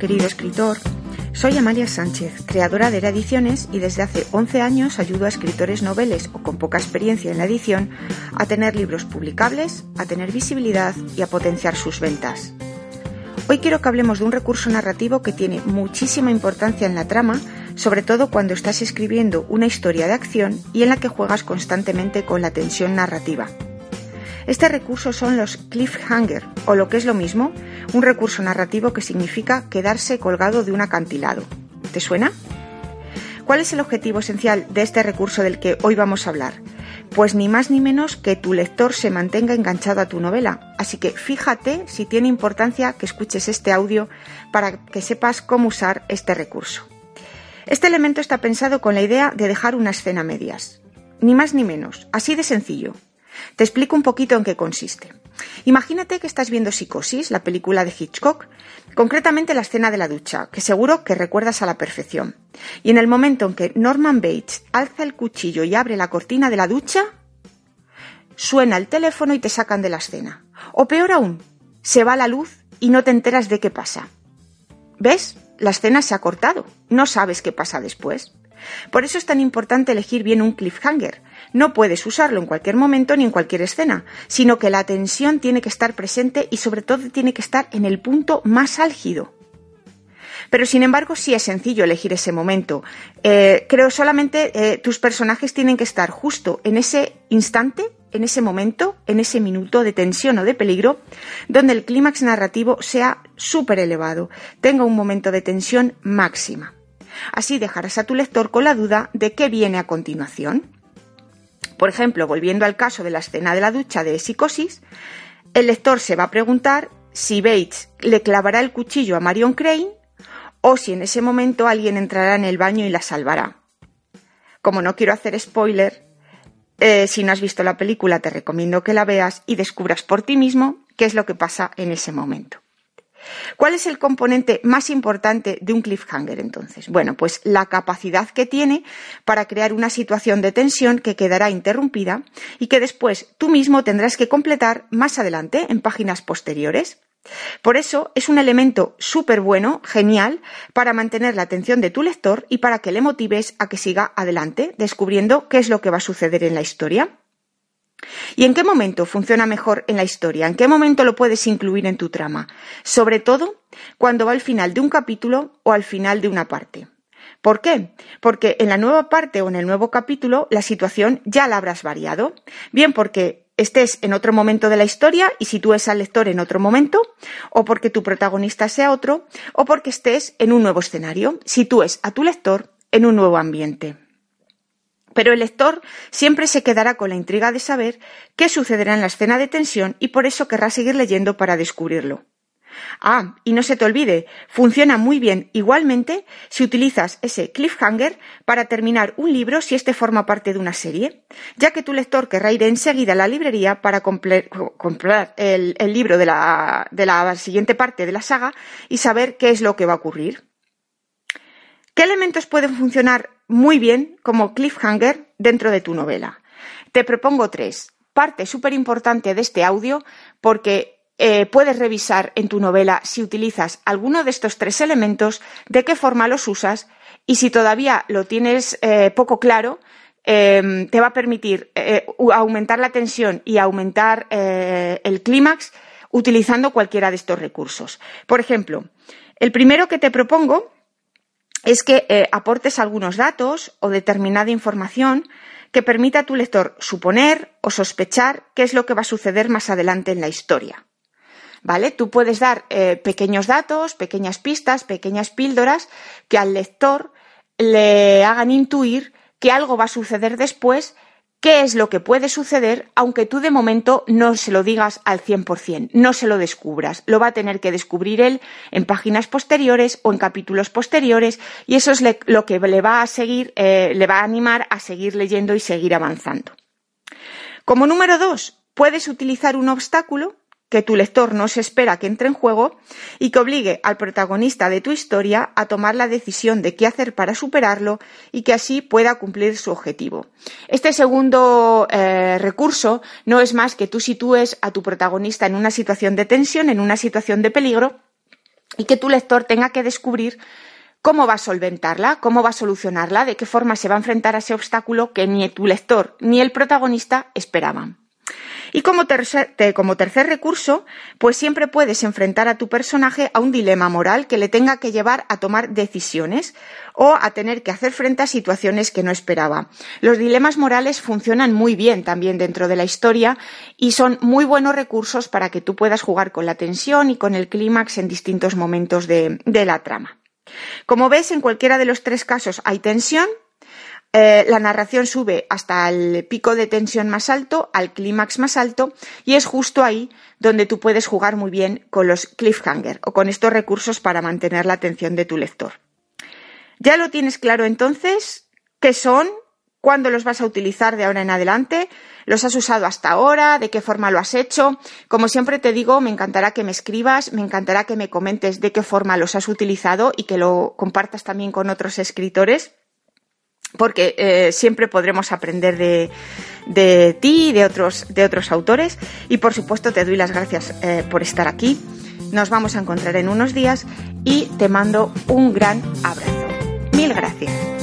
querido escritor. Soy Amalia Sánchez, creadora de Ediciones y desde hace 11 años ayudo a escritores noveles o con poca experiencia en la edición a tener libros publicables, a tener visibilidad y a potenciar sus ventas. Hoy quiero que hablemos de un recurso narrativo que tiene muchísima importancia en la trama, sobre todo cuando estás escribiendo una historia de acción y en la que juegas constantemente con la tensión narrativa. Este recurso son los cliffhanger, o lo que es lo mismo, un recurso narrativo que significa quedarse colgado de un acantilado. ¿Te suena? ¿Cuál es el objetivo esencial de este recurso del que hoy vamos a hablar? Pues ni más ni menos que tu lector se mantenga enganchado a tu novela. Así que fíjate si tiene importancia que escuches este audio para que sepas cómo usar este recurso. Este elemento está pensado con la idea de dejar una escena medias. Ni más ni menos, así de sencillo. Te explico un poquito en qué consiste. Imagínate que estás viendo Psicosis, la película de Hitchcock, concretamente la escena de la ducha, que seguro que recuerdas a la perfección. Y en el momento en que Norman Bates alza el cuchillo y abre la cortina de la ducha, suena el teléfono y te sacan de la escena. O peor aún, se va la luz y no te enteras de qué pasa. ¿Ves? La escena se ha cortado. No sabes qué pasa después. Por eso es tan importante elegir bien un cliffhanger. No puedes usarlo en cualquier momento ni en cualquier escena, sino que la tensión tiene que estar presente y sobre todo tiene que estar en el punto más álgido. Pero sin embargo sí es sencillo elegir ese momento. Eh, creo solamente eh, tus personajes tienen que estar justo en ese instante, en ese momento, en ese minuto de tensión o de peligro, donde el clímax narrativo sea súper elevado, tenga un momento de tensión máxima. Así dejarás a tu lector con la duda de qué viene a continuación. Por ejemplo, volviendo al caso de la escena de la ducha de psicosis, el lector se va a preguntar si Bates le clavará el cuchillo a Marion Crane o si en ese momento alguien entrará en el baño y la salvará. Como no quiero hacer spoiler, eh, si no has visto la película te recomiendo que la veas y descubras por ti mismo qué es lo que pasa en ese momento. ¿Cuál es el componente más importante de un cliffhanger entonces? Bueno, pues la capacidad que tiene para crear una situación de tensión que quedará interrumpida y que después tú mismo tendrás que completar más adelante en páginas posteriores. Por eso es un elemento súper bueno, genial, para mantener la atención de tu lector y para que le motives a que siga adelante, descubriendo qué es lo que va a suceder en la historia. ¿Y en qué momento funciona mejor en la historia? ¿En qué momento lo puedes incluir en tu trama? Sobre todo cuando va al final de un capítulo o al final de una parte. ¿Por qué? Porque en la nueva parte o en el nuevo capítulo la situación ya la habrás variado. Bien porque estés en otro momento de la historia y sitúes al lector en otro momento, o porque tu protagonista sea otro, o porque estés en un nuevo escenario, sitúes a tu lector en un nuevo ambiente. Pero el lector siempre se quedará con la intriga de saber qué sucederá en la escena de tensión y por eso querrá seguir leyendo para descubrirlo. Ah, y no se te olvide, funciona muy bien igualmente si utilizas ese cliffhanger para terminar un libro si este forma parte de una serie, ya que tu lector querrá ir enseguida a la librería para comprar el, libro de la siguiente parte de la saga y saber qué es lo que va a ocurrir. ¿Qué elementos pueden funcionar muy bien como cliffhanger dentro de tu novela? Te propongo tres. Parte súper importante de este audio porque eh, puedes revisar en tu novela si utilizas alguno de estos tres elementos, de qué forma los usas y si todavía lo tienes eh, poco claro, em, te va a permitir eh, aumentar la tensión y aumentar el clímax utilizando cualquiera de estos recursos. Por ejemplo, el primero que te propongo es que eh, aportes algunos datos o determinada información que permita a tu lector suponer o sospechar qué es lo que va a suceder más adelante en la historia. ¿Vale? Tú puedes dar eh, pequeños datos, pequeñas pistas, pequeñas píldoras que al lector le hagan intuir que algo va a suceder después qué es lo que puede suceder, aunque tú de momento no se lo digas al 100%, no se lo descubras. Lo va a tener que descubrir él en páginas posteriores o en capítulos posteriores y eso es lo que le va a seguir, eh, le va a animar a seguir leyendo y seguir avanzando. Como número dos, puedes utilizar un obstáculo que tu lector no se espera que entre en juego y que obligue al protagonista de tu historia a tomar la decisión de qué hacer para superarlo y que así pueda cumplir su objetivo. Este segundo eh, recurso no es más que tú sitúes a tu protagonista en una situación de tensión, en una situación de peligro, y que tu lector tenga que descubrir cómo va a solventarla, cómo va a solucionarla, de qué forma se va a enfrentar a ese obstáculo que ni tu lector ni el protagonista esperaban. Y como tercer, recurso, pues siempre puedes enfrentar a tu personaje a un dilema moral que le tenga que llevar a tomar decisiones o a tener que hacer frente a situaciones que no esperaba. Los dilemas morales funcionan muy bien también dentro de la historia y son muy buenos recursos para que tú puedas jugar con la tensión y con el clímax en distintos momentos de la trama. Como ves, en cualquiera de los tres casos hay tensión, eh, la narración sube hasta el pico de tensión más alto, al clímax más alto, y es justo ahí donde tú puedes jugar muy bien con los cliffhanger o con estos recursos para mantener la atención de tu lector. ¿Ya lo tienes claro entonces? ¿Qué son? ¿Cuándo los vas a utilizar de ahora en adelante? ¿Los has usado hasta ahora? ¿De qué forma lo has hecho? Como siempre te digo, me encantará que me escribas, me encantará que me comentes de qué forma los has utilizado y que lo compartas también con otros escritores porque eh, siempre podremos aprender de, de ti y de otros, de otros autores. Y por supuesto te doy las gracias eh, por estar aquí. Nos vamos a encontrar en unos días y te mando un gran abrazo. Mil gracias.